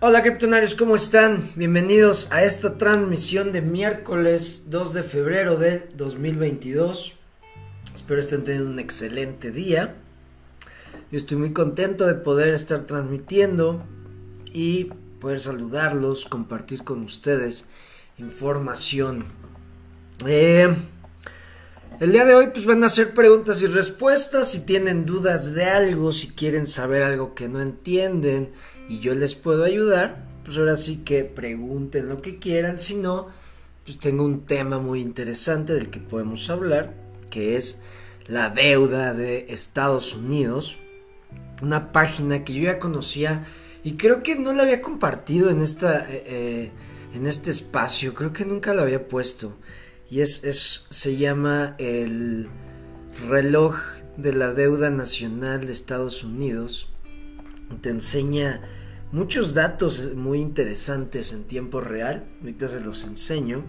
Hola criptonarios, ¿cómo están? Bienvenidos a esta transmisión de miércoles 2 de febrero del 2022. Espero estén teniendo un excelente día. Yo estoy muy contento de poder estar transmitiendo y poder saludarlos, compartir con ustedes información. Eh, el día de hoy pues van a hacer preguntas y respuestas, si tienen dudas de algo, si quieren saber algo que no entienden y yo les puedo ayudar, pues ahora sí que pregunten lo que quieran, si no, pues tengo un tema muy interesante del que podemos hablar, que es la deuda de Estados Unidos, una página que yo ya conocía y creo que no la había compartido en esta eh, eh, en este espacio, creo que nunca la había puesto. Y es, es se llama el reloj de la deuda nacional de Estados Unidos. Te enseña muchos datos muy interesantes en tiempo real. Ahorita se los enseño.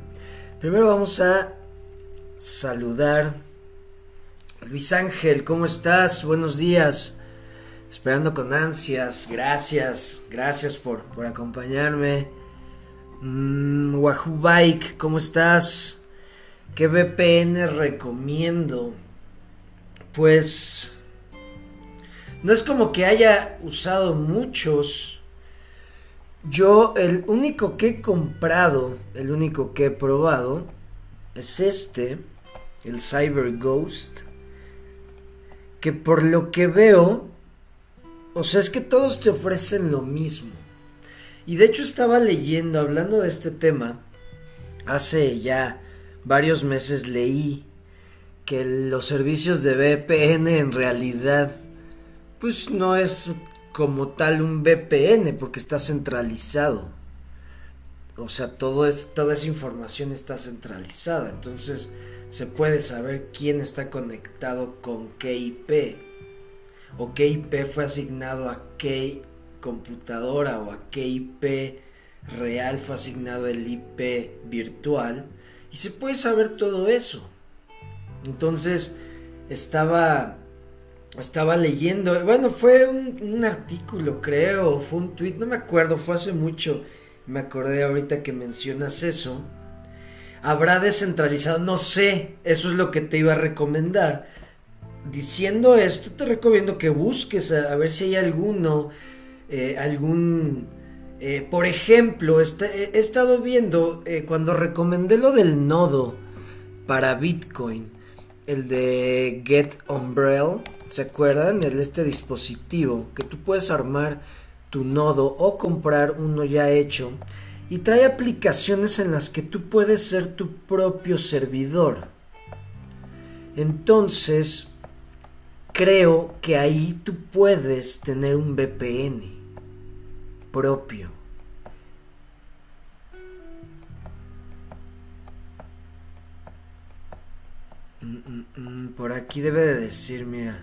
Primero vamos a saludar. Luis Ángel, ¿cómo estás? Buenos días. Esperando con ansias. Gracias. Gracias por, por acompañarme. Mm, Wahoo Bike, ¿cómo estás? ¿Qué VPN recomiendo? Pues... No es como que haya usado muchos yo el único que he comprado, el único que he probado, es este, el Cyber Ghost. Que por lo que veo, o sea, es que todos te ofrecen lo mismo. Y de hecho estaba leyendo, hablando de este tema, hace ya varios meses leí que los servicios de VPN en realidad pues no es como tal un VPN porque está centralizado. O sea, toda esa información está centralizada. Entonces se puede saber quién está conectado con qué IP. O qué IP fue asignado a qué computadora o a qué IP real fue asignado el IP virtual. Y se puede saber todo eso. Entonces estaba estaba leyendo, bueno, fue un, artículo, creo, fue un tweet, no me acuerdo, fue hace mucho, me acordé ahorita que mencionas eso. Habrá descentralizado, no sé, eso es lo que te iba a recomendar. Diciendo esto, te recomiendo que busques a, ver si hay alguno, eh, algún, eh, por ejemplo, he, estado viendo eh, cuando recomendé lo del nodo para Bitcoin, el de Get Umbrella ¿Se acuerdan? El, este dispositivo que tú puedes armar tu nodo o comprar uno ya hecho y trae aplicaciones en las que tú puedes ser tu propio servidor. Entonces, creo que ahí tú puedes tener un VPN propio. Mm, mm, mm, por aquí debe de decir, mira.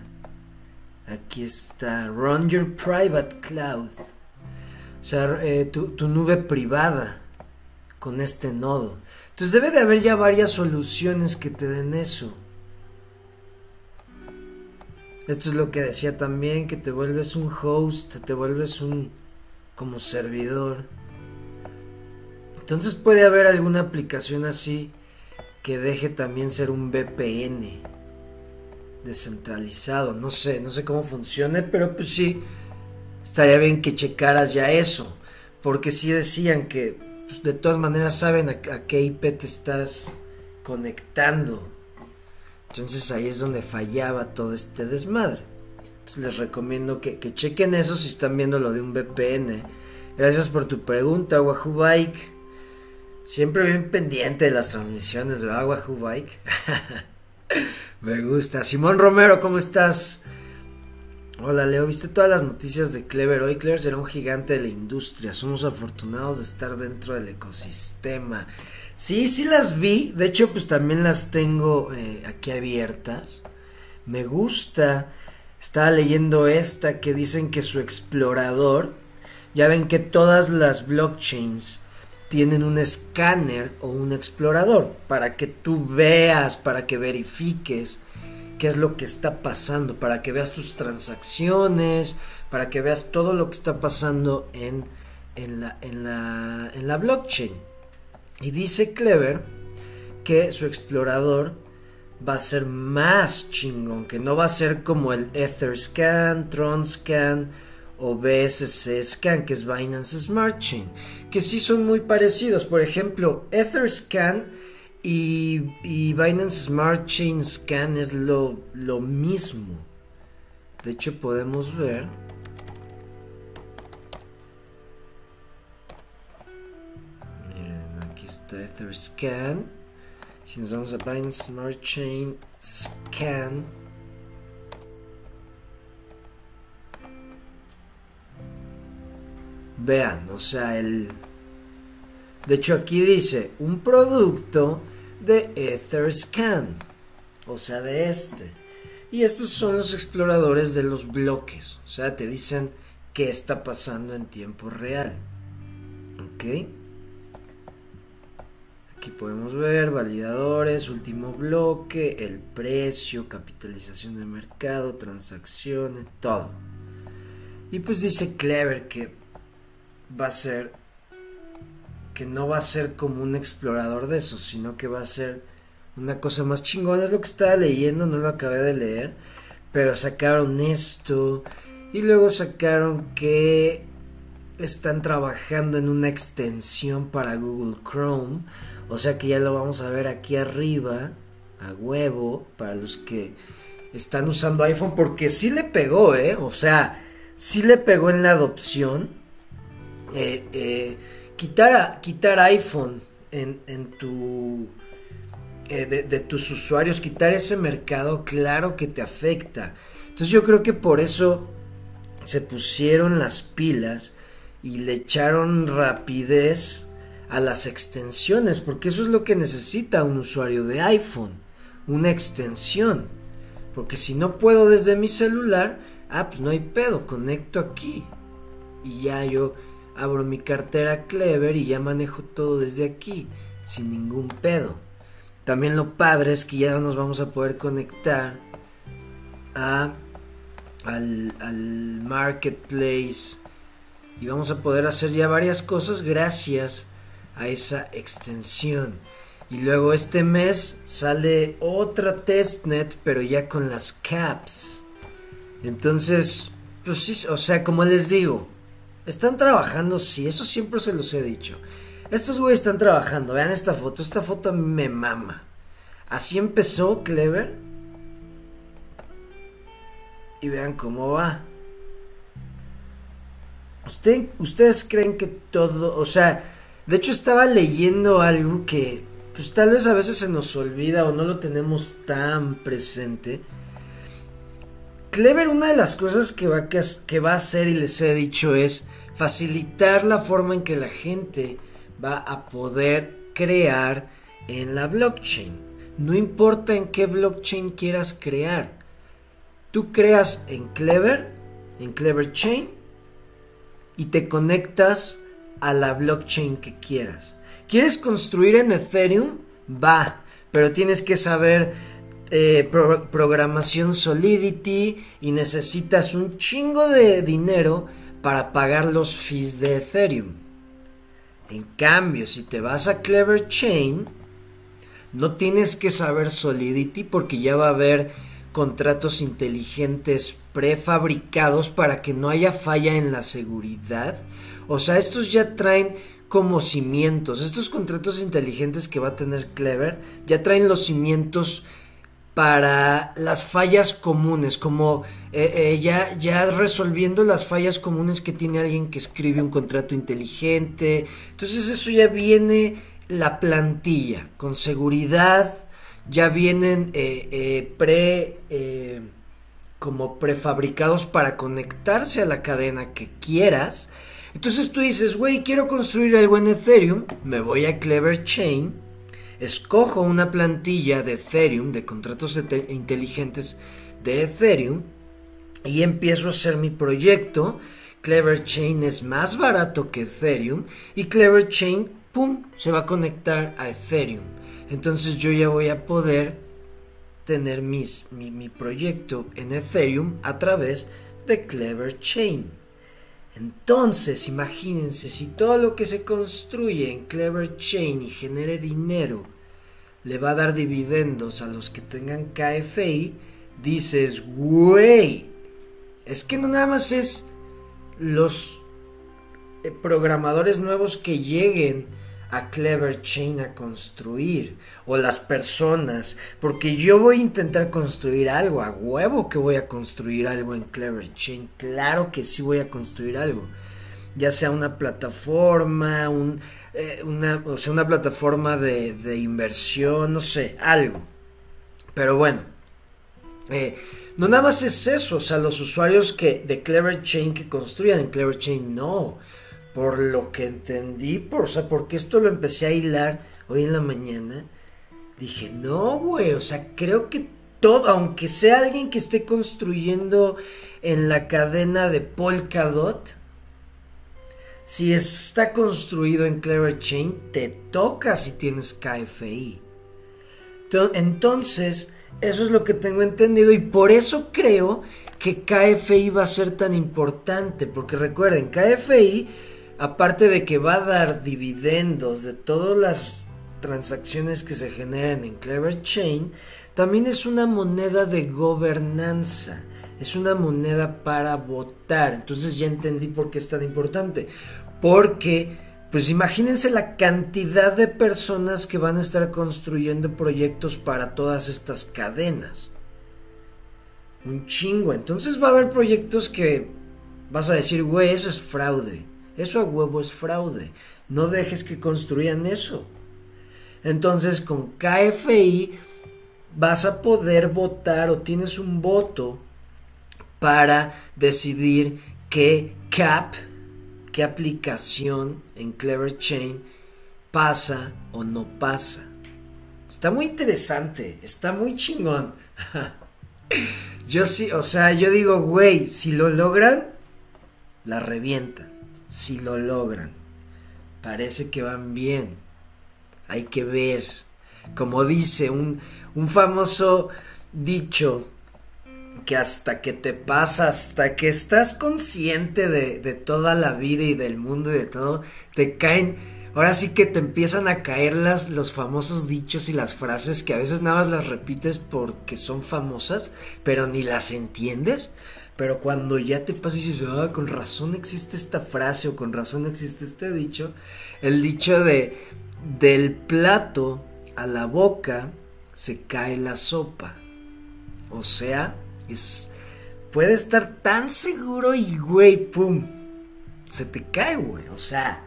Aquí está, Run Your Private Cloud. O sea, eh, tu, tu, nube privada con este nodo. Entonces debe de haber ya varias soluciones que te den eso. Esto es lo que decía también, que te vuelves un host, te vuelves un como servidor. Entonces puede haber alguna aplicación así que deje también ser un VPN descentralizado. No sé, no sé cómo funcione, pero pues sí, estaría bien que checaras ya eso. Porque sí decían que pues, de todas maneras saben a, qué IP te estás conectando. Entonces ahí es donde fallaba todo este desmadre. Entonces les recomiendo que, chequen eso si están viendo lo de un VPN. Gracias por tu pregunta, Wahoo. Siempre bien pendiente de las transmisiones, ¿verdad, Wahoo Bike? Me gusta. Simón Romero, ¿cómo estás? Hola Leo, ¿viste todas las noticias de Clever? Hoy Clever será un gigante de la industria. Somos afortunados de estar dentro del ecosistema. Sí, sí las vi. De hecho, pues también las tengo eh, aquí abiertas. Me gusta. Estaba leyendo esta que dicen que su explorador. Ya ven que todas las blockchains tienen un escáner o un explorador para que tú veas, para que verifiques qué es lo que está pasando, para que veas tus transacciones, para que veas todo lo que está pasando en en la, en la, en la blockchain. Y dice Clever que su explorador va a ser más chingón, que no va a ser como el Etherscan, Tronscan o BSC Scan, que es Binance Smart Chain, que sí son muy parecidos. Por ejemplo, Etherscan y, y Binance Smart Chain Scan es lo, lo mismo. De hecho, podemos ver. Miren, aquí está Etherscan. Si nos vamos a Binance Smart Chain Scan. Vean, o sea, el... De hecho aquí dice, un producto de Etherscan. O sea, de este. Y estos son los exploradores de los bloques. O sea, te dicen qué está pasando en tiempo real. ¿Ok? Aquí podemos ver validadores, último bloque, el precio, capitalización de mercado, transacciones, todo. Y pues dice Clever que va a ser que no va a ser como un explorador de eso, sino que va a ser una cosa más chingona. Es lo que estaba leyendo, no lo acabé de leer, pero sacaron esto y luego sacaron que están trabajando en una extensión para Google Chrome o sea que ya lo vamos a ver aquí arriba, a huevo, para los que están usando iPhone, porque sí le pegó, ¿eh? O sea, sí le pegó en la adopción. Eh, eh, quitar, quitar iPhone en, en tu... Eh, de, de tus usuarios, quitar ese mercado, claro que te afecta. Entonces yo creo que por eso se pusieron las pilas y le echaron rapidez a las extensiones, porque eso es lo que necesita un usuario de iPhone, una extensión. Porque si no puedo desde mi celular, ah, pues no hay pedo, conecto aquí. Y ya yo abro mi cartera Clever y ya manejo todo desde aquí, sin ningún pedo. También lo padre es que ya nos vamos a poder conectar a, al, marketplace y vamos a poder hacer ya varias cosas gracias a esa extensión. Y luego este mes sale otra testnet, pero ya con las caps. Entonces, pues sí, o sea, como les digo, están trabajando, sí, eso siempre se los he dicho. Estos güeyes están trabajando, vean esta foto, esta foto me mama. Así empezó Clever. Y vean cómo va. ¿Usted, ¿Ustedes creen que todo, o sea, de hecho estaba leyendo algo que pues tal vez a veces se nos olvida o no lo tenemos tan presente. Clever una de las cosas que va, que va a hacer y les he dicho es facilitar la forma en que la gente va a poder crear en la blockchain. No importa en qué blockchain quieras crear. Tú creas en Clever, en Clever Chain, y te conectas a la blockchain que quieras. ¿Quieres construir en Ethereum? Va, pero tienes que saber eh, programación Solidity y necesitas un chingo de dinero para pagar los fees de Ethereum. En cambio, si te vas a Clever Chain, no tienes que saber Solidity porque ya va a haber contratos inteligentes prefabricados para que no haya falla en la seguridad o sea, estos ya traen como cimientos. Estos contratos inteligentes que va a tener Clever ya traen los cimientos para las fallas comunes, como eh, eh, ya, ya resolviendo las fallas comunes que tiene alguien que escribe un contrato inteligente. Entonces eso ya viene la plantilla, con seguridad, ya vienen eh, pre como prefabricados para conectarse a la cadena que quieras entonces tú dices, güey, quiero construir algo en Ethereum, me voy a Clever Chain, escojo una plantilla de Ethereum, de contratos inteligentes de Ethereum, y empiezo a hacer mi proyecto. Clever Chain es más barato que Ethereum y Clever Chain, ¡pum!, se va a conectar a Ethereum. Entonces yo ya voy a poder tener mis, mi, mi proyecto en Ethereum a través de Clever Chain. Entonces, imagínense, si todo lo que se construye en Clever Chain y genere dinero le va a dar dividendos a los que tengan KFI, dices, güey, es que no nada más es los eh, programadores nuevos que lleguen a Clever Chain a construir o las personas porque yo voy a intentar construir algo a huevo que voy a construir algo en Clever Chain claro que sí voy a construir algo ya sea una plataforma un, eh, o sea, una plataforma de, de, inversión no sé algo pero bueno eh, no nada más es eso o sea los usuarios que de Clever Chain que construyan en Clever Chain no por lo que entendí, por, o sea, porque esto lo empecé a hilar hoy en la mañana, dije, no, güey, o sea, creo que todo, aunque sea alguien que esté construyendo en la cadena de Polkadot, si está construido en Clever Chain, te toca si tienes KFI. Entonces, eso es lo que tengo entendido y por eso creo que KFI va a ser tan importante, porque recuerden, KFI aparte de que va a dar dividendos de todas las transacciones que se generan en Clever Chain, también es una moneda de gobernanza, es una moneda para votar. Entonces ya entendí por qué es tan importante. Porque, pues imagínense la cantidad de personas que van a estar construyendo proyectos para todas estas cadenas. Un chingo. Entonces va a haber proyectos que vas a decir, güey, eso es fraude eso a huevo es fraude. No dejes que construyan eso. Entonces con KFI vas a poder votar o tienes un voto para decidir qué cap, qué aplicación en Clever Chain pasa o no pasa. Está muy interesante, está muy chingón. yo sí, o sea, yo digo, güey, si lo logran, la revientan si lo logran. Parece que van bien. Hay que ver. Como dice un, un famoso dicho, que hasta que te pasa, hasta que estás consciente de, de, toda la vida y del mundo y de todo, te caen, ahora sí que te empiezan a caer las, los famosos dichos y las frases que a veces nada más las repites porque son famosas, pero ni las entiendes. Pero cuando ya te pasa y dices, ah, con razón existe esta frase o con razón existe este dicho, el dicho de del plato a la boca se cae la sopa. O sea, es puede estar tan seguro y güey, pum, se te cae, güey. O sea,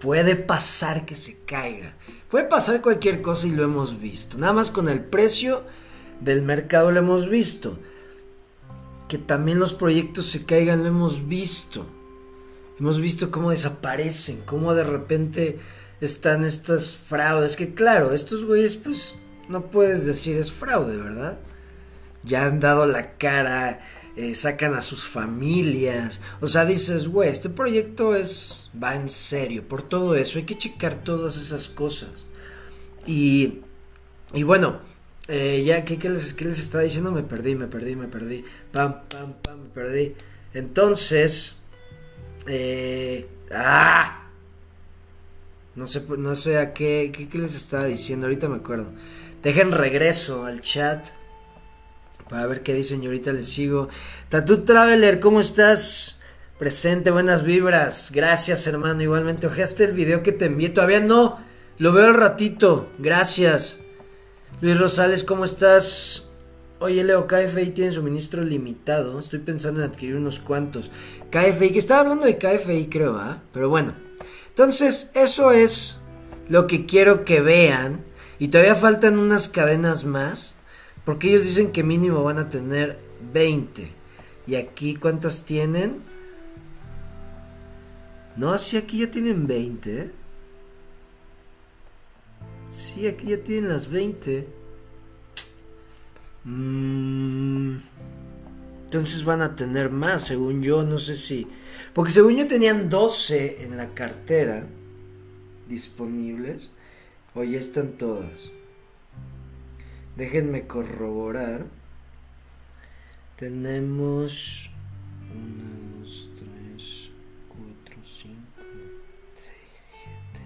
puede pasar que se caiga. Puede pasar cualquier cosa y lo hemos visto. Nada más con el precio del mercado lo hemos visto que también los proyectos se caigan, lo hemos visto. Hemos visto cómo desaparecen, cómo de repente están estas fraudes. Que claro, estos güeyes pues no puedes decir es fraude, ¿verdad? Ya han dado la cara, eh, sacan a sus familias. O sea, dices, güey, este proyecto es va en serio. Por todo eso hay que checar todas esas cosas. Y, y bueno, eh, ya, ¿qué, les, les estaba diciendo? Me perdí, me perdí, me perdí. Pam, pam, pam, me perdí. Entonces, eh, ¡ah! No sé, no sé a qué, qué, les estaba diciendo, ahorita me acuerdo. Dejen regreso al chat para ver qué dicen y ahorita les sigo. Tatu Traveler, ¿cómo estás? Presente, buenas vibras. Gracias, hermano. Igualmente, ojeaste el video que te envié. Todavía no. Lo veo al ratito. Gracias. Luis Rosales, ¿cómo estás? Oye, Leo, KFI tiene suministro limitado. Estoy pensando en adquirir unos cuantos. KFI, que estaba hablando de KFI, creo, ¿ah? Pero bueno. Entonces, eso es lo que quiero que vean. Y todavía faltan unas cadenas más. Porque ellos dicen que mínimo van a tener 20. ¿Y aquí cuántas tienen? No, así aquí ya tienen 20. Sí, aquí ya tienen las 20. Mm. Entonces van a tener más, según yo, no sé si... Porque según yo tenían 12 en la cartera disponibles. O ya están todas. Déjenme corroborar. Tenemos... 1, 2, 3, 4, 5, 6, 7,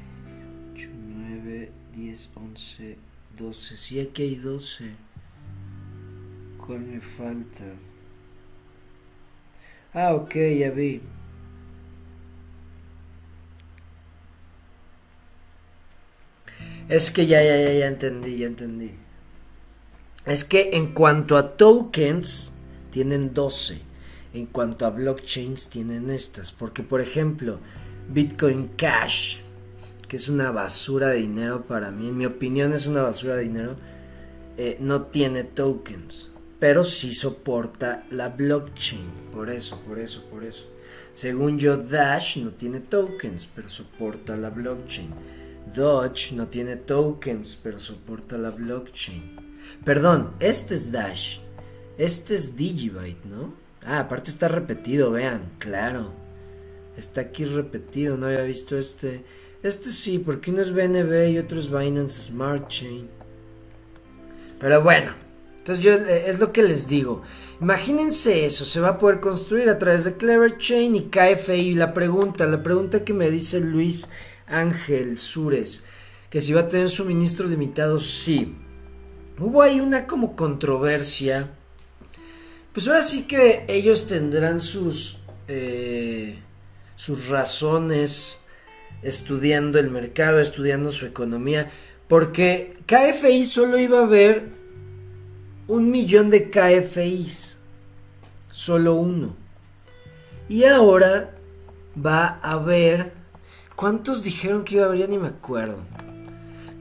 8, 9, 10, 11, 12. Sí, aquí hay 12. ¿Cuál me falta? Ah, ok, ya vi. Es que ya, ya, ya, ya entendí, ya entendí. Es que en cuanto a tokens, tienen 12. En cuanto a blockchains, tienen estas. Porque, por ejemplo, Bitcoin Cash, que es una basura de dinero para mí, en mi opinión es una basura de dinero, eh, no tiene tokens. Pero sí soporta la blockchain. Por eso, por eso, por eso. Según yo, Dash no tiene tokens, pero soporta la blockchain. Dodge no tiene tokens, pero soporta la blockchain. Perdón, este es Dash. Este es Digibyte, ¿no? Ah, aparte está repetido, vean, claro. Está aquí repetido, no había visto este. Este sí, porque uno es BNB y otro es Binance Smart Chain. Pero bueno, entonces yo eh, es lo que les digo. Imagínense eso, se va a poder construir a través de Clever Chain y KFI. La pregunta, la pregunta que me dice Luis Ángel Sures, que si va a tener suministro limitado, sí. Hubo ahí una como controversia. Pues ahora sí que ellos tendrán sus, eh, sus razones estudiando el mercado, estudiando su economía, porque KFI solo iba a haber un millón de KFIs, solo uno. Y ahora va a haber ¿Cuántos dijeron que iba a haber? Ya ni me acuerdo.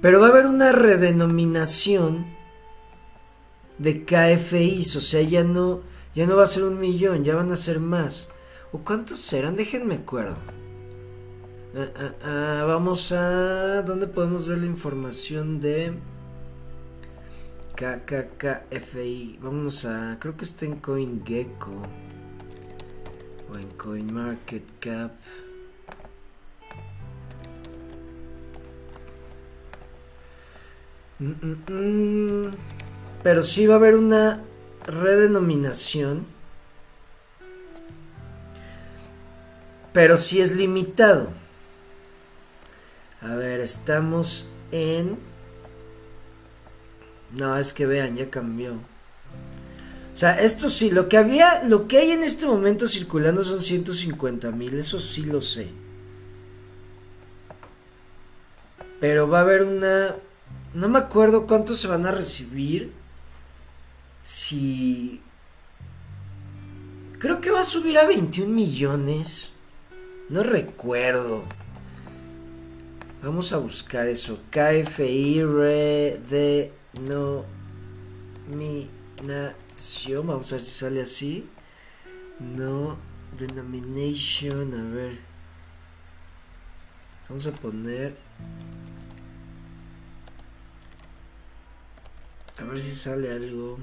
Pero va a haber una redenominación de KFIs, o sea, ya no, ya no va a ser un millón, ya van a ser más. ¿O cuántos serán? Déjenme acuerdo. Ah, ah, ah, vamos a... ¿Dónde podemos ver la información de KKKFI? Vámonos a... Creo que está en CoinGecko. O en CoinMarketCap. Mm, mm, mm. Pero sí va a haber una redenominación. Pero sí es limitado. A ver, estamos en... No, es que vean, ya cambió. O sea, esto sí, lo que había, lo que hay en este momento circulando son 150 mil, eso sí lo sé. Pero va a haber una no me acuerdo cuántos se van a recibir. Si... Creo que va a subir a 21 millones. No recuerdo. Vamos a buscar eso. KFI de no nación. Vamos a ver si sale así. No denomination. A ver. Vamos a poner A ver si sale algo.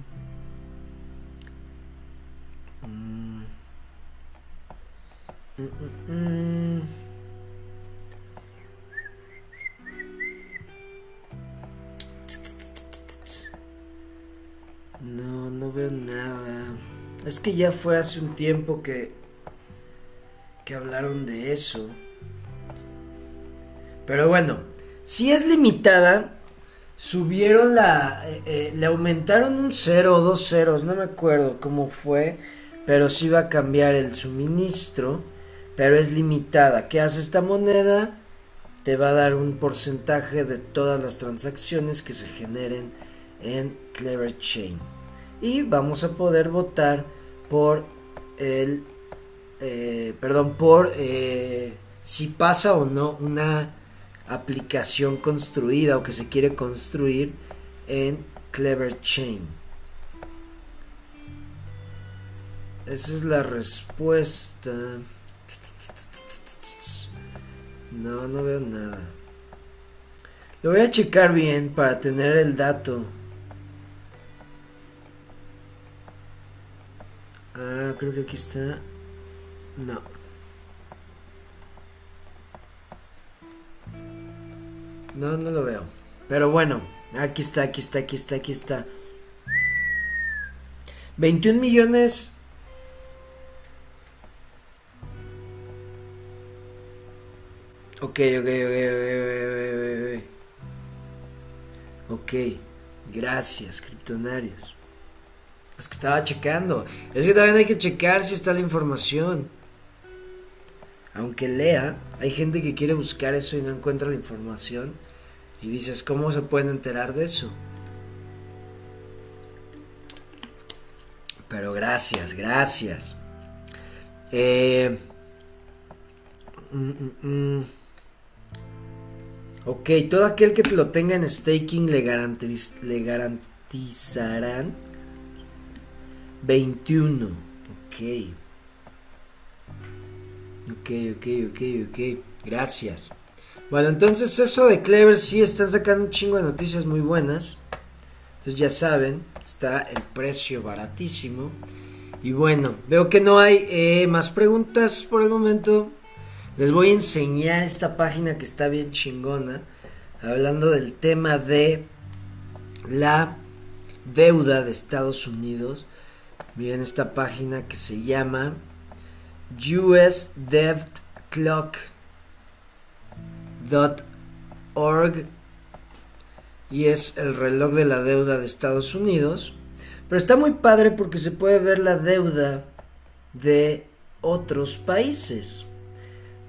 Mm. Mm, mm, no, no veo nada. Es que ya fue hace un tiempo que que hablaron de eso. Pero bueno, si es limitada, subieron la, eh, eh, le aumentaron un cero o dos ceros, no me acuerdo cómo fue, pero sí va a cambiar el suministro, pero es limitada. ¿Qué hace esta moneda? Te va a dar un porcentaje de todas las transacciones que se generen en Clever Chain. Y vamos a poder votar por el, eh, perdón, por si pasa o no una aplicación construida o que se quiere construir en Clever Chain. Esa es la respuesta. No, no veo nada. Lo voy a checar bien para tener el dato. Ah, creo que aquí está. No. No, no lo veo. Pero bueno, aquí está, aquí está, aquí está, aquí está. 21 millones. Ok, ok, ok, ok, ok, Ok, gracias, criptonarios. Es que estaba checando. Es que también hay que checar si está la información. Aunque lea, hay gente que quiere buscar eso y no encuentra la información. Y dices, ¿cómo se pueden enterar de eso? Pero gracias, gracias. Eh, mm, mm, mm. Ok, todo aquel que lo tenga en staking le, le garantizarán 21. Ok. Ok, ok, ok, ok. Gracias. Bueno, entonces eso de Clever sí están sacando un chingo de noticias muy buenas. Entonces ya saben, está el precio baratísimo. Y bueno, veo que no hay eh, más preguntas por el momento. Les voy a enseñar esta página que está bien chingona. Hablando del tema de la deuda de Estados Unidos. Miren esta página que se llama usdebtclock.org y es el reloj de la deuda de Estados Unidos. Pero está muy padre porque se puede ver la deuda de otros países.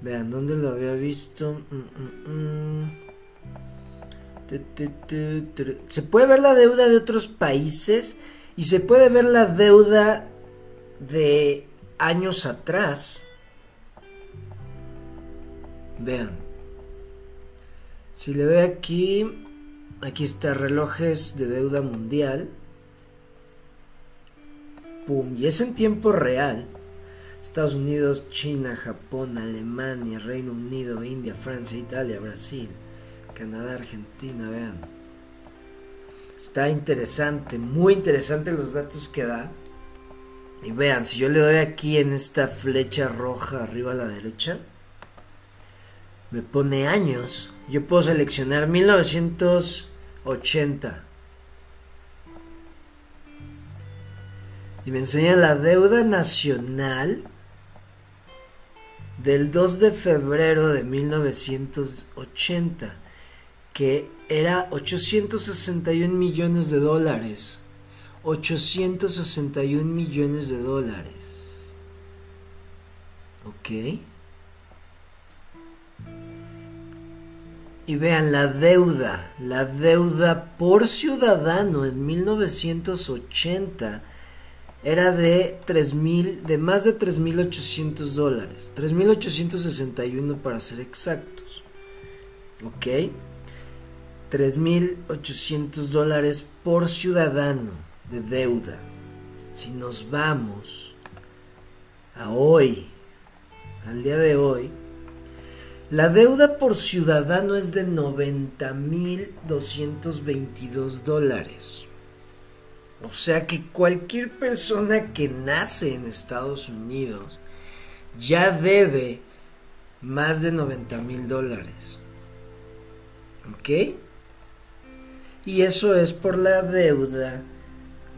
Vean, ¿dónde lo había visto? Mm, mm, mm. Se puede ver la deuda de otros países y se puede ver la deuda de años atrás. Vean. Si le doy aquí, aquí está relojes de deuda mundial. Pum, y es en tiempo real. Estados Unidos, China, Japón, Alemania, Reino Unido, India, Francia, Italia, Brasil, Canadá, Argentina, vean. Está interesante, muy interesante los datos que da. Y vean, si yo le doy aquí en esta flecha roja arriba a la derecha, me pone años. Yo puedo seleccionar 1980. Y me enseña la deuda nacional del 2 de febrero de 1980, que era 861 millones de dólares. 861 millones de dólares. ¿Ok? Y vean la deuda, la deuda por ciudadano en 1980 era de 3000 de más de 3800 dólares, 3861 para ser exactos. ¿Ok? 3800 dólares por ciudadano de deuda. Si nos vamos a hoy, al día de hoy, la deuda por ciudadano es de 90.222 dólares. O sea que cualquier persona que nace en Estados Unidos ya debe más de 90 mil dólares. ¿Ok? Y eso es por la deuda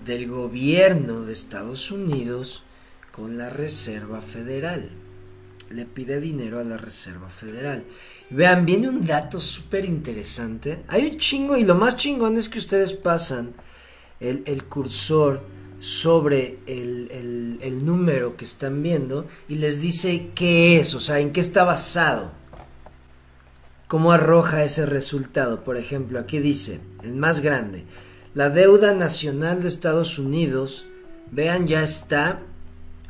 del gobierno de Estados Unidos con la Reserva Federal. Le pide dinero a la Reserva Federal. vean, viene un dato súper interesante. Hay un chingo y lo más chingón es que ustedes pasan el, cursor sobre el, el, número que están viendo y les dice qué es, o sea, en qué está basado. Cómo arroja ese resultado. Por ejemplo, aquí dice, el más grande, la deuda nacional de Estados Unidos, vean, ya está,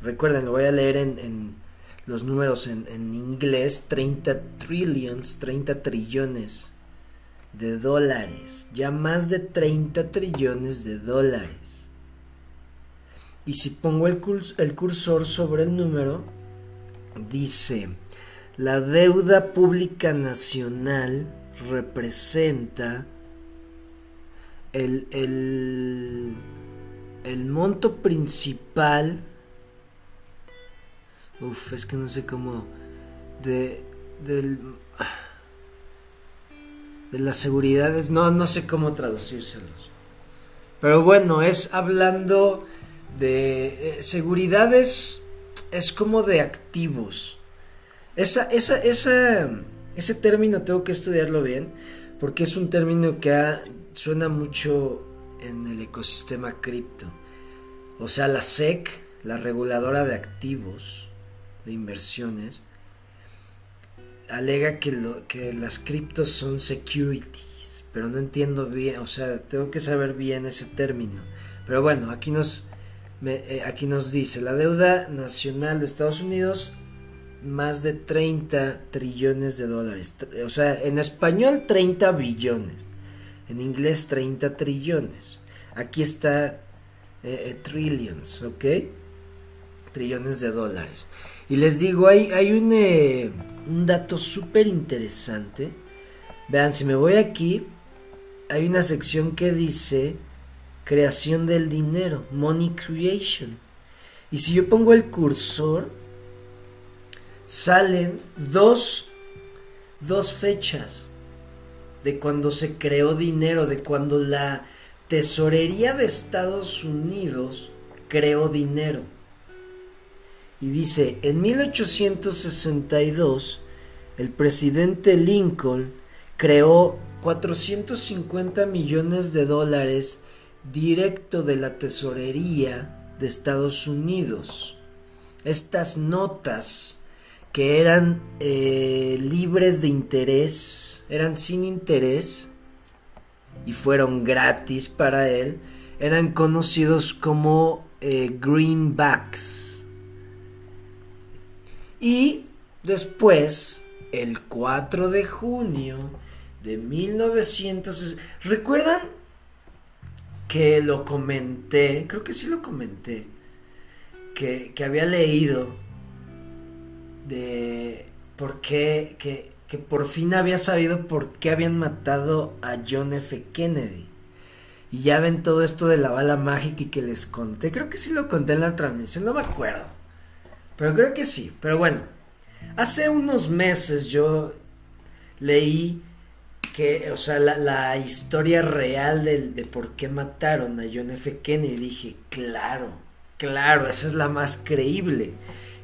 recuerden, lo voy a leer en, los números en, inglés, 30 trillions, 30 trillones de dólares, ya más de 30 trillones de dólares. Y si pongo el, el cursor sobre el número, dice, la deuda pública nacional representa el, el, el monto principal. Uf, es que no sé cómo. De. Del. De las seguridades. No, no sé cómo traducírselos. Pero bueno, es hablando de. Eh, seguridades. Es como de activos. Esa, esa, esa, ese término tengo que estudiarlo bien. Porque es un término que ha suena mucho en el ecosistema cripto. O sea, la SEC, la reguladora de activos, de inversiones, alega que, lo, que las criptos son securities, pero no entiendo bien, o sea, tengo que saber bien ese término. Pero bueno, aquí nos, eh, aquí nos dice, la deuda nacional de Estados Unidos, más de 30 trillones de dólares. O sea, en español 30 billones, en inglés 30 trillones. Aquí está eh, eh, trillions, ¿ok? Trillones de dólares. Y les digo, hay, hay un, eh, un dato súper interesante. Vean, si me voy aquí, hay una sección que dice creación del dinero, money creation. Y si yo pongo el cursor, salen dos, dos fechas de cuando se creó dinero, de cuando la tesorería de Estados Unidos creó dinero. Y dice, en 1862 el presidente Lincoln creó 450 millones de dólares directo de la tesorería de Estados Unidos. Estas notas que eran eh, libres de interés, eran sin interés y fueron gratis para él, eran conocidos como eh, greenbacks y después, el 4 de junio de 1900... ¿Recuerdan que lo comenté? Creo que sí lo comenté. Que, había leído de por qué, que, que por fin había sabido por qué habían matado a John F. Kennedy. Y ya ven todo esto de la bala mágica y que les conté. Creo que sí lo conté en la transmisión, no me acuerdo. Pero creo que sí. Pero bueno, hace unos meses yo leí que, o sea, la, historia real de, de, por qué mataron a John F. Kennedy. Dije, claro, claro, esa es la más creíble.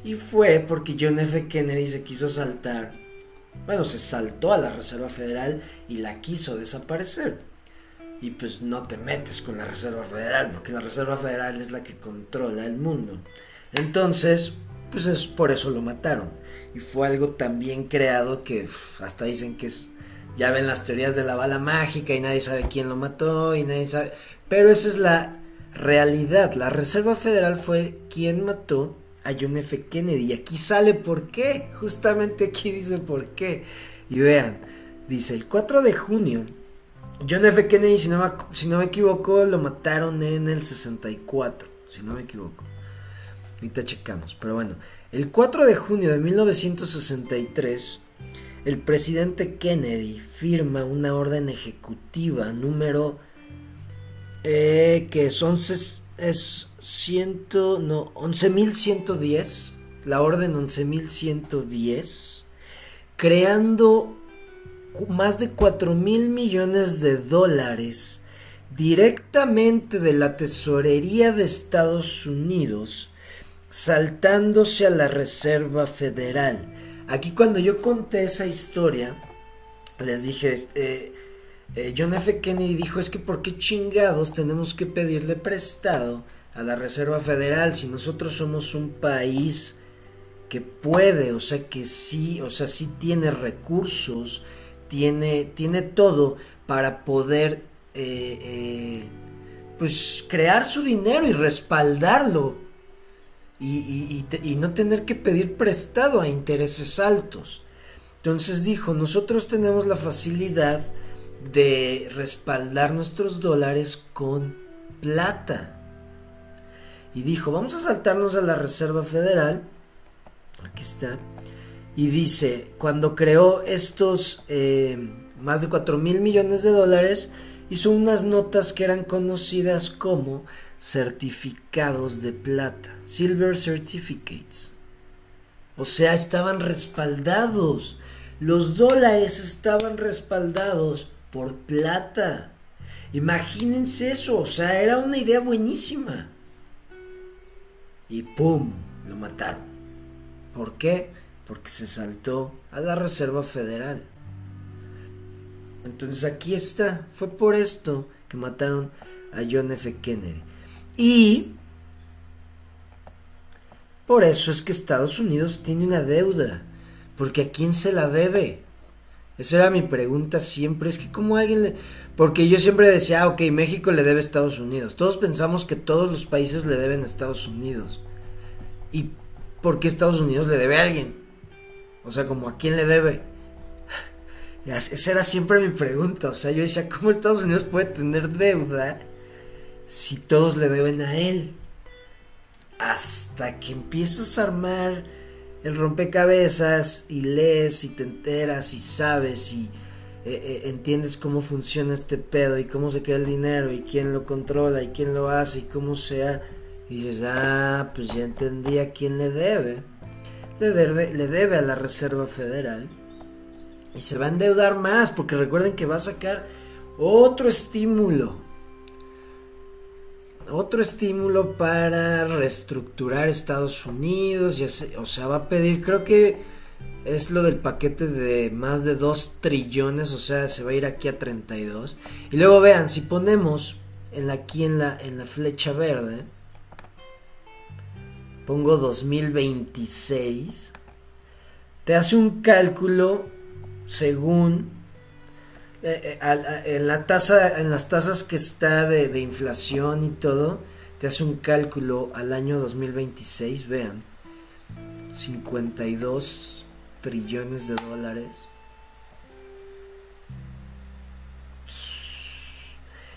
Y fue porque John F. Kennedy se quiso saltar. Bueno, se saltó a la Reserva Federal y la quiso desaparecer. Y pues no te metes con la Reserva Federal, porque la Reserva Federal es la que controla el mundo. Entonces, pues es por eso lo mataron. Y fue algo tan bien creado que hasta dicen que es, ya ven las teorías de la bala mágica y nadie sabe quién lo mató y nadie sabe, pero esa es la realidad. La Reserva Federal fue quien mató a John F. Kennedy y aquí sale por qué, justamente aquí dice por qué. Y vean, dice el 4 de junio John F. Kennedy, si no, me, si no me equivoco, lo mataron en el 64, si no me equivoco. Ahorita checamos, pero bueno. El 4 de junio de 1963, el presidente Kennedy firma una orden ejecutiva número eh, que 11, es ciento, no, 11.110, la orden 11.110, creando más de 4 mil millones de dólares directamente de la tesorería de Estados Unidos saltándose a la Reserva Federal. Aquí cuando yo conté esa historia, les dije, este, eh, John F. Kennedy dijo, es que ¿por qué chingados tenemos que pedirle prestado a la Reserva Federal si nosotros somos un país que puede, o sea, que sí, o sea, sí tiene recursos, tiene, tiene todo para poder, eh, eh, pues, crear su dinero y respaldarlo y, no tener que pedir prestado a intereses altos. Entonces dijo, nosotros tenemos la facilidad de respaldar nuestros dólares con plata. Y dijo, vamos a saltarnos a la Reserva Federal. Aquí está. Y dice, cuando creó estos eh, más de 4 mil millones de dólares, hizo unas notas que eran conocidas como certificados de plata, silver certificates. O sea, estaban respaldados. Los dólares estaban respaldados por plata. Imagínense eso, o sea, era una idea buenísima. Y ¡pum! Lo mataron. ¿Por qué? Porque se saltó a la Reserva Federal. Entonces aquí está, fue por esto que mataron a John F. Kennedy. Y por eso es que Estados Unidos tiene una deuda, porque ¿a quién se la debe? Esa era mi pregunta siempre, es que como alguien le... Porque yo siempre decía, ah, ok, México le debe a Estados Unidos. Todos pensamos que todos los países le deben a Estados Unidos. ¿Y por qué Estados Unidos le debe a alguien? O sea, como a quién le debe. Esa era siempre mi pregunta. O sea, yo decía, ¿cómo Estados Unidos puede tener deuda si todos le deben a él? Hasta que empiezas a armar el rompecabezas y lees y te enteras y sabes y eh, eh, entiendes cómo funciona este pedo y cómo se crea el dinero y quién lo controla y quién lo hace y cómo sea. Y dices, ah, pues ya entendí a quién le debe. Le debe, le debe a la Reserva Federal. Y se va a endeudar más porque recuerden que va a sacar otro estímulo otro estímulo para reestructurar Estados Unidos, o sea, va a pedir, creo que es lo del paquete de más de 2 trillones, o sea, se va a ir aquí a 32. Y luego vean, si ponemos en aquí en la, en la flecha verde, pongo 2026, te hace un cálculo según eh, eh, en la tasa, en las tasas que está de, inflación y todo, te hace un cálculo al año 2026, vean, 52 trillones de dólares.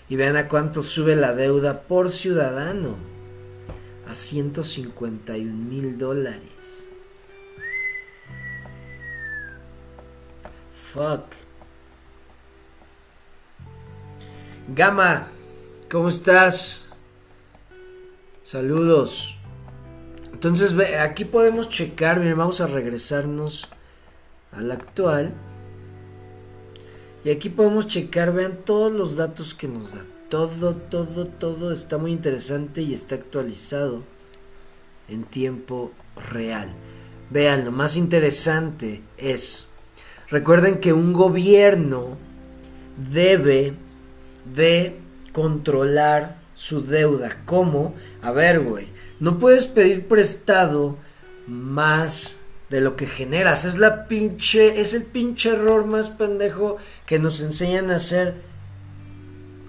Y vean a cuánto sube la deuda por ciudadano. A 151 mil dólares. Fuck. Gama, ¿cómo estás? Saludos. Entonces, aquí podemos checar, miren, vamos a regresarnos al actual. Y aquí podemos checar, vean todos los datos que nos da. Todo, todo, todo está muy interesante y está actualizado en tiempo real. Vean, lo más interesante es, recuerden que un gobierno debe de controlar su deuda. ¿Cómo? A ver, güey, no puedes pedir prestado más de lo que generas. Es la pinche, es el pinche error más pendejo que nos enseñan a hacer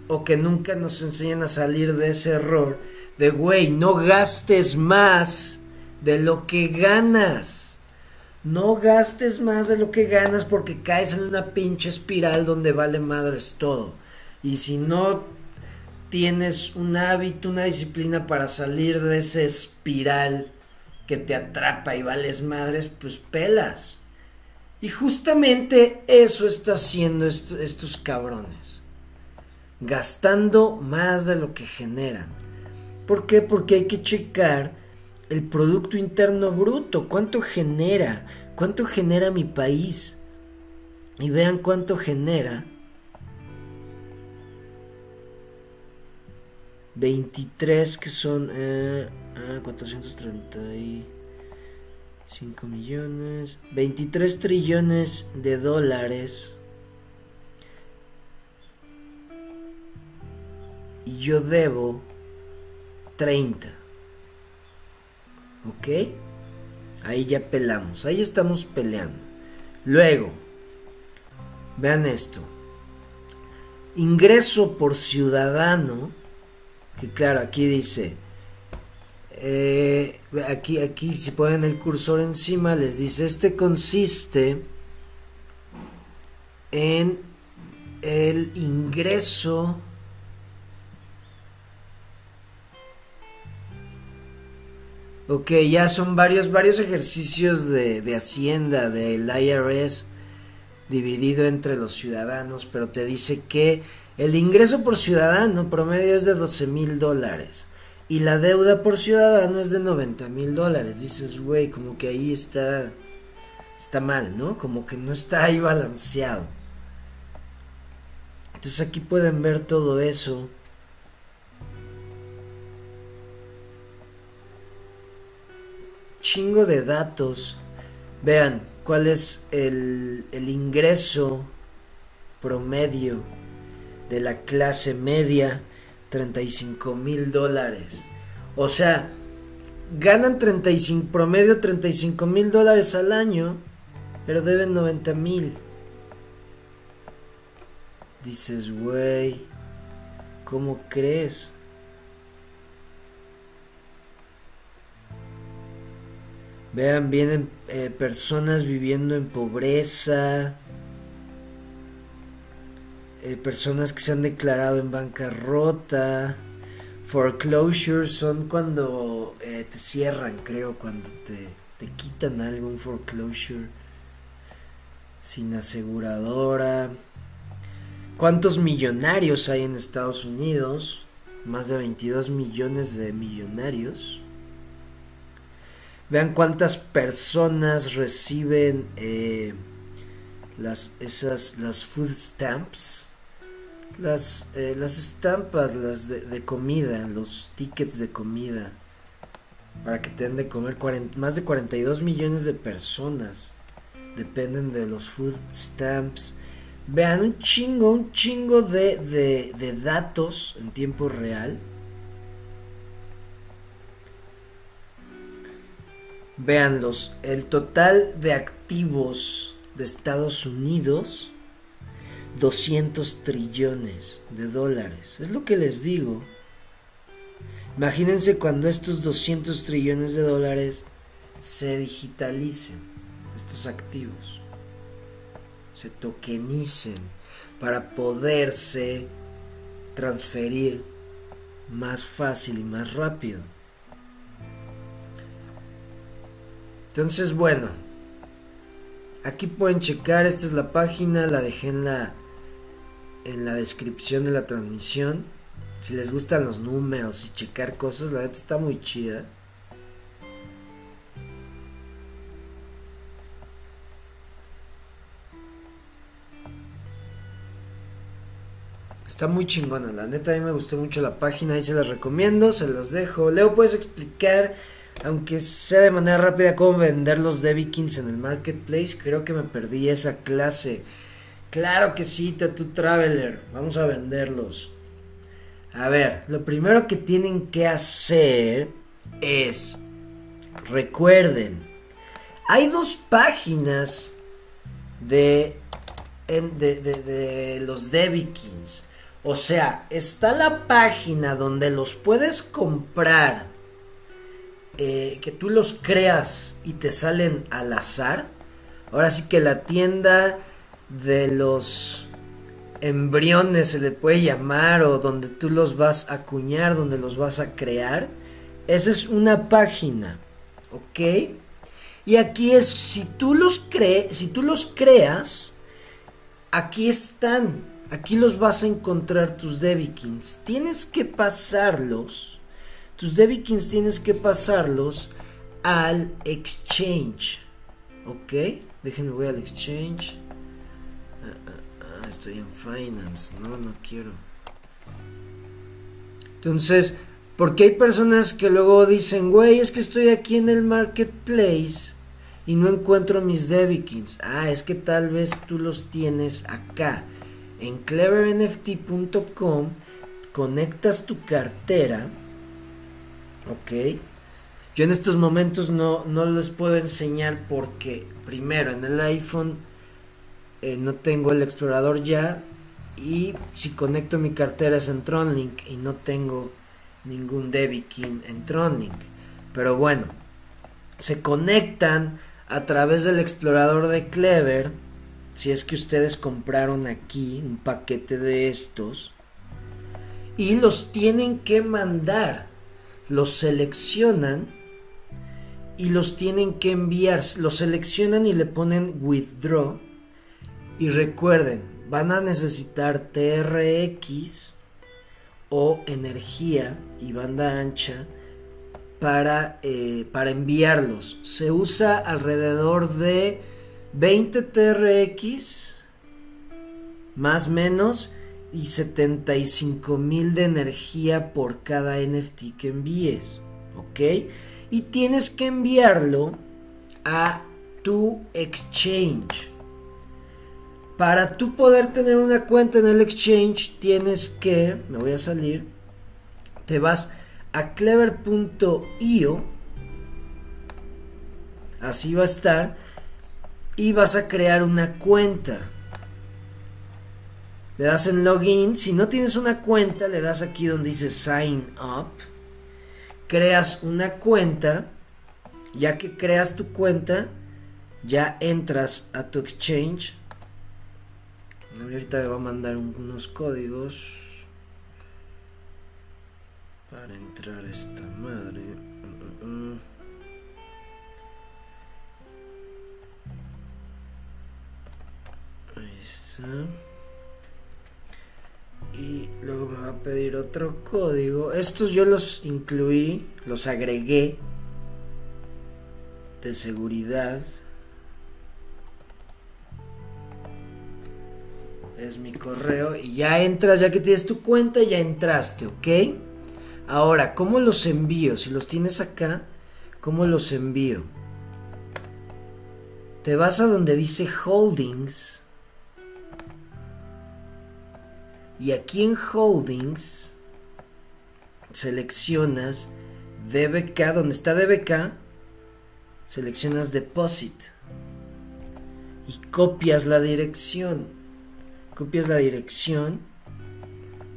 o que nunca nos enseñan a salir de ese error. De, güey, no gastes más de lo que ganas. No gastes más de lo que ganas porque caes en una pinche espiral donde vale madres todo. Y si no tienes un hábito, una disciplina para salir de ese espiral que te atrapa y vales madres, pues pelas. Y justamente eso está haciendo estos cabrones. Gastando más de lo que generan. ¿Por qué? Porque hay que checar el Producto Interno Bruto. ¿Cuánto genera? ¿Cuánto genera mi país? Y vean cuánto genera 23 que son eh, 435 ah, millones, 23 trillones de dólares. Y yo debo 30. ¿Ok? Ahí ya pelamos, ahí estamos peleando. Luego, vean esto. Ingreso por ciudadano claro, aquí dice, eh, aquí, aquí si ponen el cursor encima, les dice, este consiste en el ingreso Ok, ya son varios, varios ejercicios de, de Hacienda, del IRS, dividido entre los ciudadanos, pero te dice que el ingreso por ciudadano promedio es de 12 mil dólares y la deuda por ciudadano es de 90 mil dólares. Dices, güey, como que ahí está, está mal, ¿no? Como que no está ahí balanceado. Entonces aquí pueden ver todo eso. Chingo de datos. Vean cuál es el, el ingreso promedio de la clase media 35 mil dólares. O sea, ganan 35, promedio 35 mil dólares al año, pero deben 90 mil. Dices, güey, ¿cómo crees? Vean, vienen eh, personas viviendo en pobreza, eh, personas que se han declarado en bancarrota. Foreclosure son cuando eh, te cierran, creo, cuando te, te quitan algo, un foreclosure sin aseguradora. ¿Cuántos millonarios hay en Estados Unidos? Más de 22 millones de millonarios. Vean cuántas personas reciben eh, las, esas, las food stamps. Las, eh, las estampas, las de, comida, los tickets de comida. Para que te den de comer más de 42 millones de personas. Dependen de los food stamps. Vean un chingo, un chingo de, de, datos en tiempo real Veanlos, el total de activos de Estados Unidos, 200 trillones de dólares. Es lo que les digo. Imagínense cuando estos 200 trillones de dólares se digitalicen, estos activos, se tokenicen para poderse transferir más fácil y más rápido. Entonces, bueno, aquí pueden checar, esta es la página, la dejé en la, en la descripción de la transmisión. Si les gustan los números y checar cosas, la neta está muy chida. Está muy chingona, la neta a mí me gustó mucho la página, ahí se las recomiendo, se las dejo. Leo, ¿puedes explicar aunque sea de manera rápida cómo vender los Debikins en el marketplace, creo que me perdí esa clase. Claro que sí, Tattoo Traveler, vamos a venderlos. A ver, lo primero que tienen que hacer es, recuerden, hay dos páginas de, de, de, de los Debikins. O sea, está la página donde los puedes comprar eh, que tú los creas y te salen al azar. Ahora sí que la tienda de los embriones se le puede llamar o donde tú los vas a acuñar, donde los vas a crear. Esa es una página, ¿ok? Y aquí es, si tú los, crees, si tú los creas, aquí están, aquí los vas a encontrar tus debikins. Tienes que pasarlos tus debikins tienes que pasarlos al exchange. ¿Ok? Déjenme voy al exchange. Ah, estoy en finance. No, no quiero. Entonces, porque hay personas que luego dicen, güey, es que estoy aquí en el marketplace y no encuentro mis debikins. Ah, es que tal vez tú los tienes acá. En clevernft.com conectas tu cartera Ok. Yo en estos momentos no, no les puedo enseñar porque, primero, en el iPhone eh, no tengo el explorador ya. Y si conecto mi cartera es en Tronlink y no tengo ningún Debikin en Tronlink. Pero bueno, se conectan a través del explorador de Clever. Si es que ustedes compraron aquí un paquete de estos. Y los tienen que mandar los seleccionan y los tienen que enviar. Los seleccionan y le ponen withdraw. Y recuerden, van a necesitar TRX o energía y banda ancha para, eh, para enviarlos. Se usa alrededor de 20 TRX más menos y 75 mil de energía por cada NFT que envíes. ¿Ok? Y tienes que enviarlo a tu exchange. Para tú poder tener una cuenta en el exchange, tienes que, me voy a salir, te vas a clever.io, así va a estar, y vas a crear una cuenta. Le das en login, si no tienes una cuenta, le das aquí donde dice sign up, creas una cuenta, ya que creas tu cuenta, ya entras a tu exchange. Ahorita me va a mandar unos códigos para entrar esta madre. Mm, mm, mm. Ahí está. Y luego me va a pedir otro código. Estos yo los incluí, los agregué de seguridad. Es mi correo y ya entras, ya que tienes tu cuenta, ya entraste, ¿ok? Ahora, ¿cómo los envío? Si los tienes acá, ¿cómo los envío? Te vas a donde dice Holdings. Y aquí en Holdings seleccionas DBK, donde está DBK, seleccionas Deposit y copias la dirección copias la dirección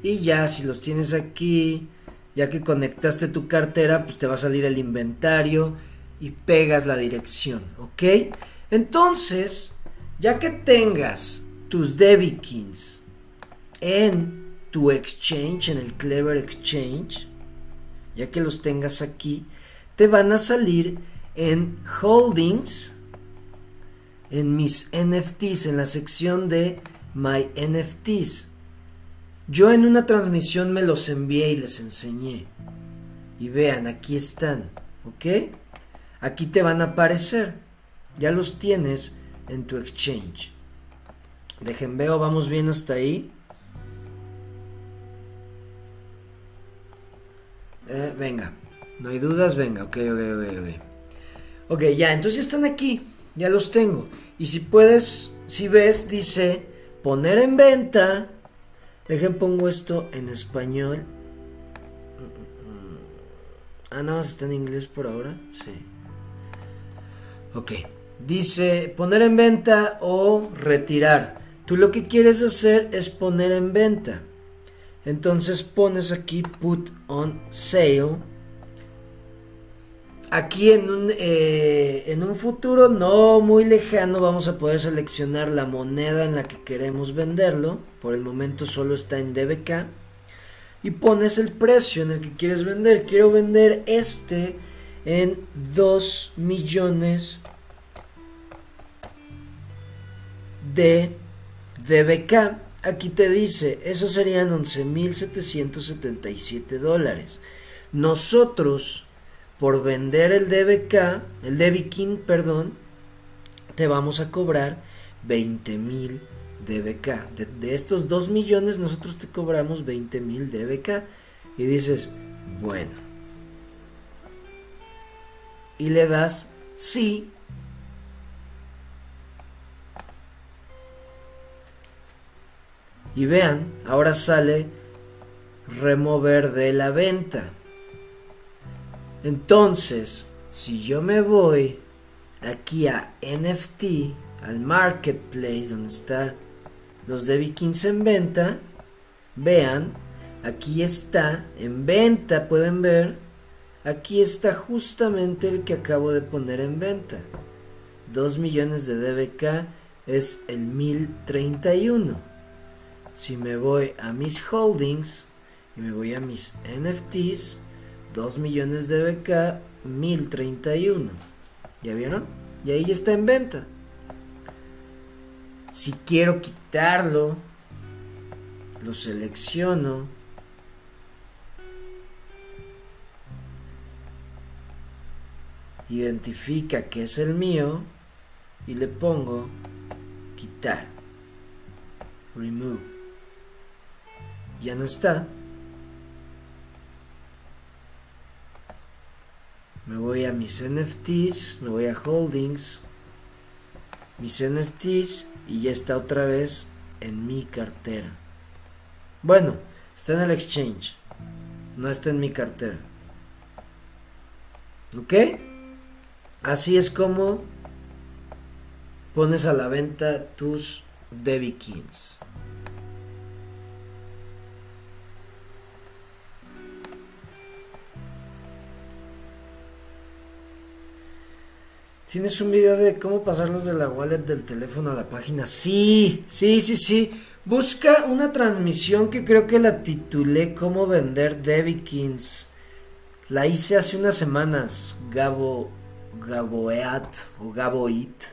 y ya si los tienes aquí, ya que conectaste tu cartera, pues te va a salir el inventario y pegas la dirección, ¿ok? Entonces, ya que tengas tus debikins en tu exchange, en el Clever Exchange, ya que los tengas aquí, te van a salir en Holdings, en mis NFTs, en la sección de My NFTs. Yo en una transmisión me los envié y les enseñé. Y vean, aquí están, ¿ok? Aquí te van a aparecer. Ya los tienes en tu exchange. Dejen veo, vamos bien hasta ahí. Eh, venga, no hay dudas, venga, ok, ok, ok, ok. Ok, ya, entonces ya están aquí, ya los tengo. Y si puedes, si ves, dice poner en venta. Dejen pongo esto en español. Ah, nada más está en inglés por ahora. Sí. Ok. Dice poner en venta o retirar. Tú lo que quieres hacer es poner en venta. Entonces pones aquí put on sale aquí en un, eh, en un futuro no muy lejano vamos a poder seleccionar la moneda en la que queremos venderlo. Por el momento solo está en DBK. Y pones el precio en el que quieres vender. Quiero vender este en 2 millones de DBK. Aquí te dice, eso serían 11.777 dólares. Nosotros por vender el DBK, el DBKIN, perdón, te vamos a cobrar 20 mil DBK. De, estos 2 millones nosotros te cobramos 20 mil DBK. Y dices, bueno. Y le das sí. Y vean, ahora sale remover de la venta. Entonces, si yo me voy aquí a NFT, al marketplace donde está los de Vikings en venta, vean, aquí está en venta, pueden ver, aquí está justamente el que acabo de poner en venta. 2 millones de DBK es el 1031. Si me voy a mis holdings y me voy a mis NFTs, 2 millones de BK, 1031. ¿Ya vieron? Y ahí está en venta. Si quiero quitarlo, lo selecciono. Identifica que es el mío y le pongo quitar. Remove. Ya no está. Me voy a mis NFTs, me voy a Holdings, mis NFTs y ya está otra vez en mi cartera. Bueno, está en el exchange, no está en mi cartera. ¿Ok? Así es como pones a la venta tus Kings. ¿Tienes un video de cómo pasarlos de la wallet del teléfono a la página? Sí, sí, sí, sí. Busca una transmisión que creo que la titulé Cómo vender Kings. La hice hace unas semanas. Gabo, Gaboeat o Gaboit.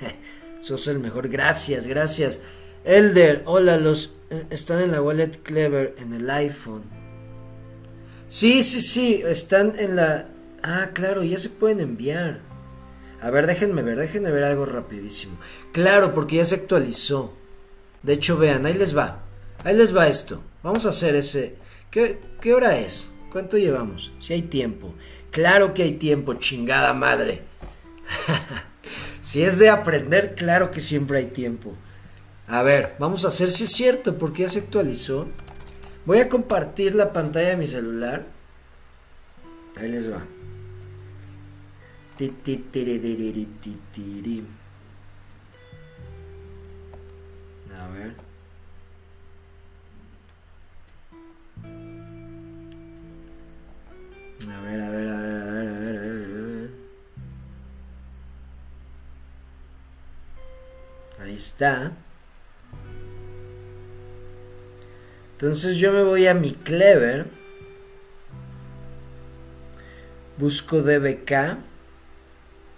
Sos el mejor. Gracias, gracias. Elder, hola, los eh, están en la wallet Clever en el iPhone. Sí, sí, sí, están en la... Ah, claro, ya se pueden enviar. A ver, déjenme ver, déjenme ver algo rapidísimo. Claro, porque ya se actualizó. De hecho, vean, ahí les va. Ahí les va esto. Vamos a hacer ese... ¿Qué, qué hora es? ¿Cuánto llevamos? Si hay tiempo. Claro que hay tiempo, chingada madre. si es de aprender, claro que siempre hay tiempo. A ver, vamos a hacer si es cierto, porque ya se actualizó. Voy a compartir la pantalla de mi celular. Ahí les va. A ver. A ver, a ver, a ver, a ver, a ver, a ver, Ahí está. Entonces yo me voy a mi Clever. Busco DBK.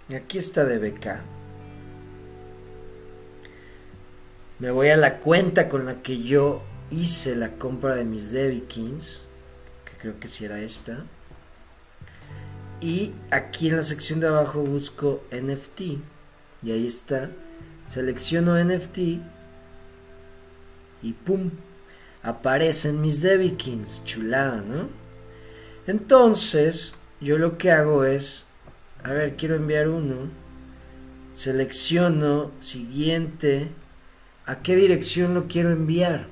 Y aquí está DBK. Me voy a la cuenta con la que yo hice la compra de mis Kings. Que creo que si era esta. Y aquí en la sección de abajo busco NFT. Y ahí está. Selecciono NFT. Y pum. Aparecen mis Kings. Chulada, ¿no? Entonces, yo lo que hago es. A ver, quiero enviar uno. Selecciono siguiente. ¿A qué dirección lo quiero enviar?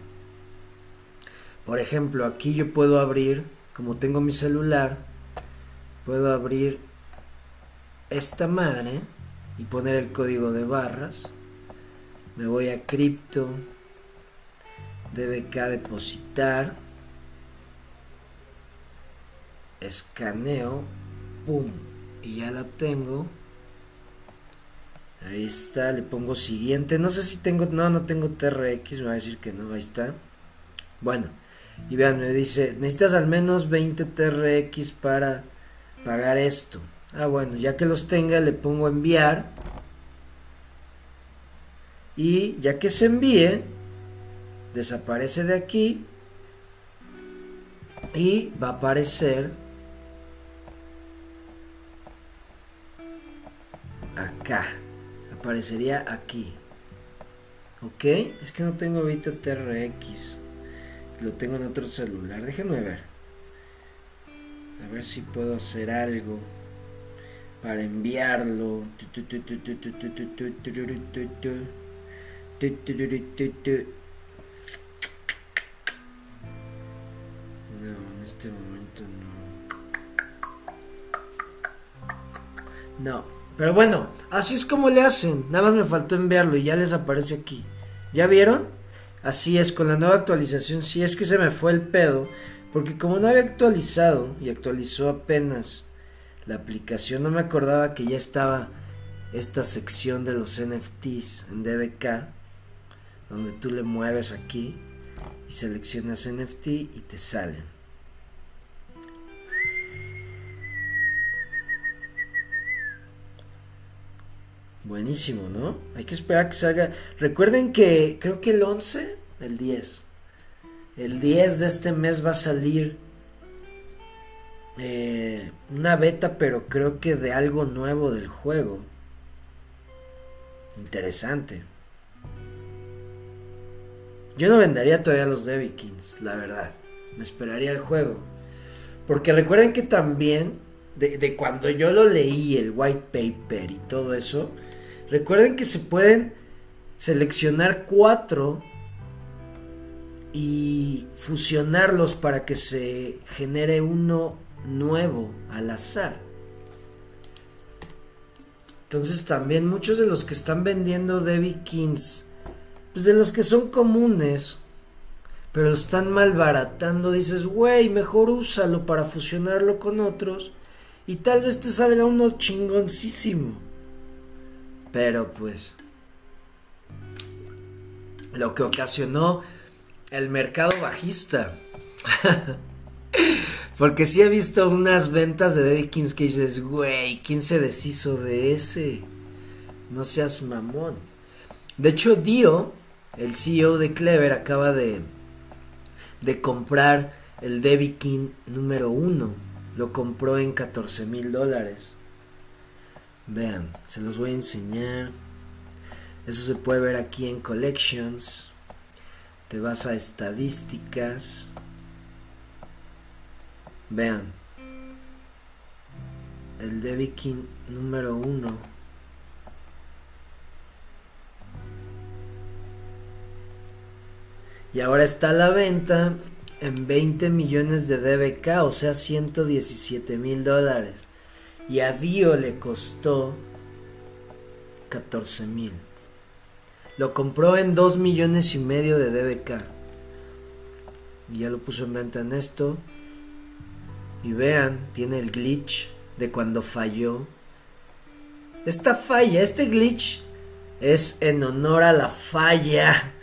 Por ejemplo, aquí yo puedo abrir, como tengo mi celular, puedo abrir esta madre y poner el código de barras. Me voy a cripto, dbk depositar, escaneo, pum, y ya la tengo. Ahí está, le pongo siguiente. No sé si tengo, no, no tengo TRX, me va a decir que no, ahí está. Bueno, y vean, me dice, necesitas al menos 20 TRX para pagar esto. Ah, bueno, ya que los tenga, le pongo enviar. Y ya que se envíe, desaparece de aquí. Y va a aparecer acá. Aparecería aquí. ¿Ok? Es que no tengo ahorita TRX. Lo tengo en otro celular. Déjenme ver. A ver si puedo hacer algo para enviarlo. No, en este momento no. No, pero bueno, así es como le hacen. Nada más me faltó enviarlo y ya les aparece aquí. ¿Ya vieron? Así es, con la nueva actualización, si es que se me fue el pedo, porque como no había actualizado y actualizó apenas la aplicación, no me acordaba que ya estaba esta sección de los NFTs en DBK, donde tú le mueves aquí y seleccionas NFT y te salen. Buenísimo, ¿no? Hay que esperar que salga. Recuerden que creo que el 11, el 10, el 10 de este mes va a salir eh, una beta, pero creo que de algo nuevo del juego. Interesante. Yo no vendería todavía los Kings, la verdad. Me esperaría el juego. Porque recuerden que también, de, cuando yo lo leí, el white paper y todo eso, recuerden que se pueden seleccionar cuatro y fusionarlos para que se genere uno nuevo al azar. Entonces también muchos de los que están vendiendo Debbie Kings, pues de los que son comunes, pero lo están malbaratando, dices, güey, mejor úsalo para fusionarlo con otros y tal vez te salga uno chingoncísimo. Pero pues lo que ocasionó el mercado bajista. Porque sí he visto unas ventas de David Kings que dices, güey, ¿quién se deshizo de ese? No seas mamón. De hecho, Dio, el CEO de Clever, acaba de, de comprar el Debbie King número uno. Lo compró en 14 mil dólares. Vean, se los voy a enseñar. Eso se puede ver aquí en Collections. Te vas a estadísticas. Vean. El Debbie King número uno. Y ahora está a la venta en 20 millones de DBK, o sea, 117 mil dólares. Y a Dio le costó 14 mil. Lo compró en 2 millones y medio de DBK. Y ya lo puso en venta en esto. Y vean, tiene el glitch de cuando falló. Esta falla, este glitch es en honor a la falla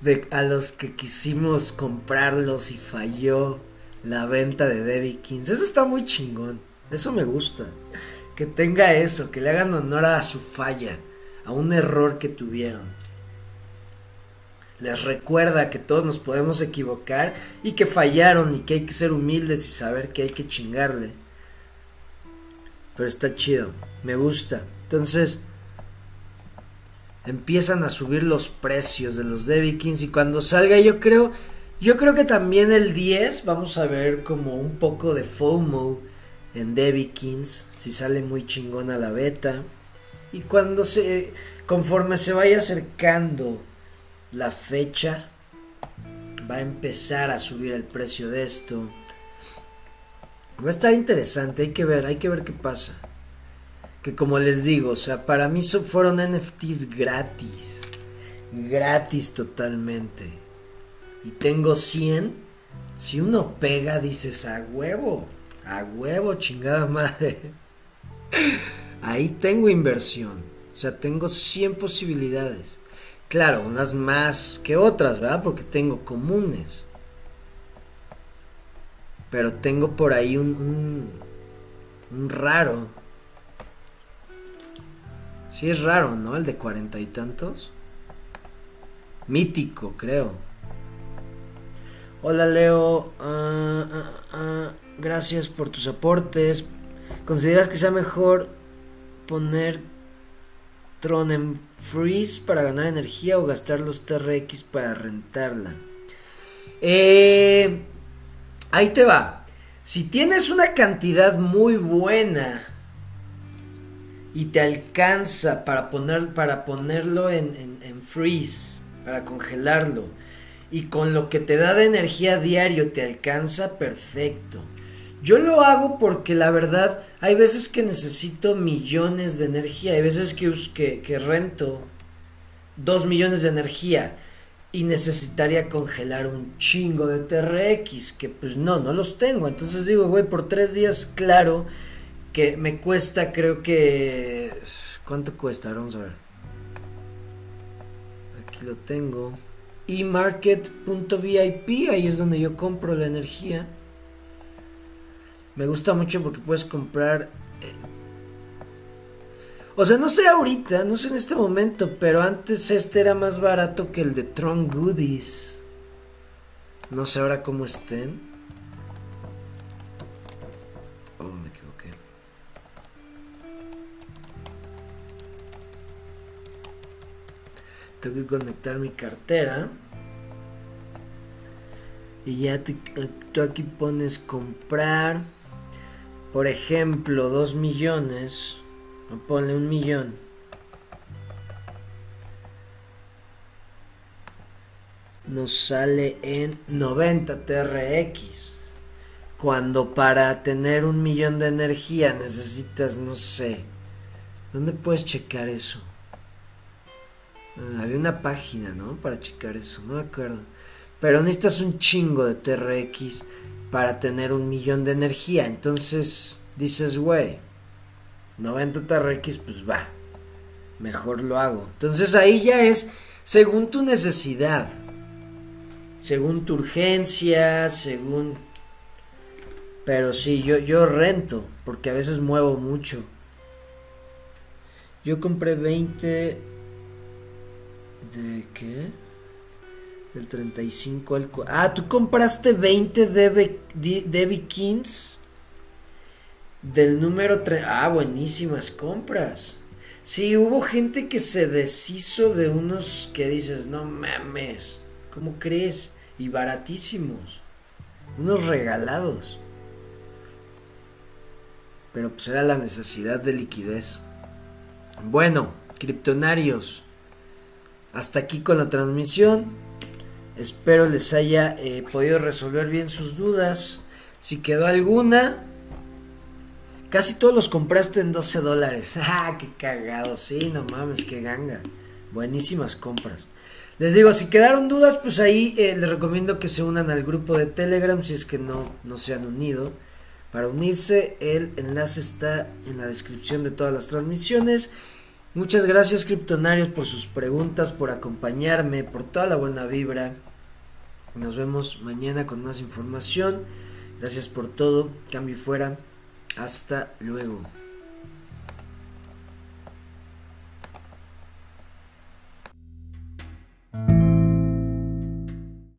de a los que quisimos comprarlos y falló la venta de Debbie Kings. Eso está muy chingón. Eso me gusta. Que tenga eso, que le hagan honor a su falla, a un error que tuvieron les recuerda que todos nos podemos equivocar y que fallaron y que hay que ser humildes y saber que hay que chingarle. Pero está chido, me gusta. Entonces, empiezan a subir los precios de los Debbie Kings y cuando salga yo creo, yo creo que también el 10 vamos a ver como un poco de FOMO en Debbie Kings, si sale muy chingona la beta. Y cuando se, conforme se vaya acercando la fecha va a empezar a subir el precio de esto. Va a estar interesante, hay que ver, hay que ver qué pasa. Que como les digo, o sea, para mí fueron NFTs gratis. Gratis totalmente. Y tengo 100. Si uno pega, dices, a huevo. A huevo, chingada madre. Ahí tengo inversión. O sea, tengo 100 posibilidades. Claro, unas más que otras, ¿verdad? Porque tengo comunes. Pero tengo por ahí un, un, raro. Sí es raro, ¿no? El de cuarenta y tantos. Mítico, creo. Hola Leo, ah, ah, ah, gracias por tus aportes. ¿Consideras que sea mejor poner Tron en freeze para ganar energía o gastar los TRX para rentarla. Eh, ahí te va. Si tienes una cantidad muy buena y te alcanza para, poner, para ponerlo en, en freeze, para congelarlo, y con lo que te da de energía diario te alcanza, perfecto. Yo lo hago porque la verdad hay veces que necesito millones de energía, hay veces que, que, que rento dos millones de energía y necesitaría congelar un chingo de TRX, que pues no, no los tengo. Entonces digo, güey, por tres días, claro, que me cuesta, creo que... ¿Cuánto cuesta? Vamos a ver. Aquí lo tengo. eMarket.vip, ahí es donde yo compro la energía. Me gusta mucho porque puedes comprar... Eh, o sea, no sé ahorita, no sé en este momento, pero antes este era más barato que el de Tron Goodies. No sé ahora cómo estén. Tengo que conectar mi cartera. Y ya tú, tú aquí pones comprar por ejemplo, 2 millones, o ponle un millón. nos sale en 90 TRX. Cuando para tener un millón de energía necesitas, no sé, ¿dónde puedes checar eso? Ah, había una página, ¿no? Para checar eso, no me acuerdo. Pero necesitas un chingo de TRX para tener un millón de energía. Entonces dices, güey, 90 TRX, pues va. Mejor lo hago. Entonces ahí ya es según tu necesidad. Según tu urgencia, según... Pero sí, yo, yo rento, porque a veces muevo mucho. Yo compré 20... ¿De qué? Del 35 al... Ah, tú compraste 20 Debbie Kings. Del número 3. Ah, buenísimas compras. Sí, hubo gente que se deshizo de unos que dices, no mames, ¿cómo crees? Y baratísimos. Unos regalados. Pero pues era la necesidad de liquidez. Bueno, criptonarios. Hasta aquí con la transmisión. Espero les haya eh, podido resolver bien sus dudas. Si quedó alguna, casi todos los compraste en 12 dólares. ¡Ah, qué cagado! Sí, no mames, qué ganga. Buenísimas compras. Les digo, si quedaron dudas, pues ahí eh, les recomiendo que se unan al grupo de Telegram si es que no, no se han unido. Para unirse, el enlace está en la descripción de todas las transmisiones. Muchas gracias criptonarios por sus preguntas, por acompañarme, por toda la buena vibra. Nos vemos mañana con más información. Gracias por todo. Cambio y fuera. Hasta luego.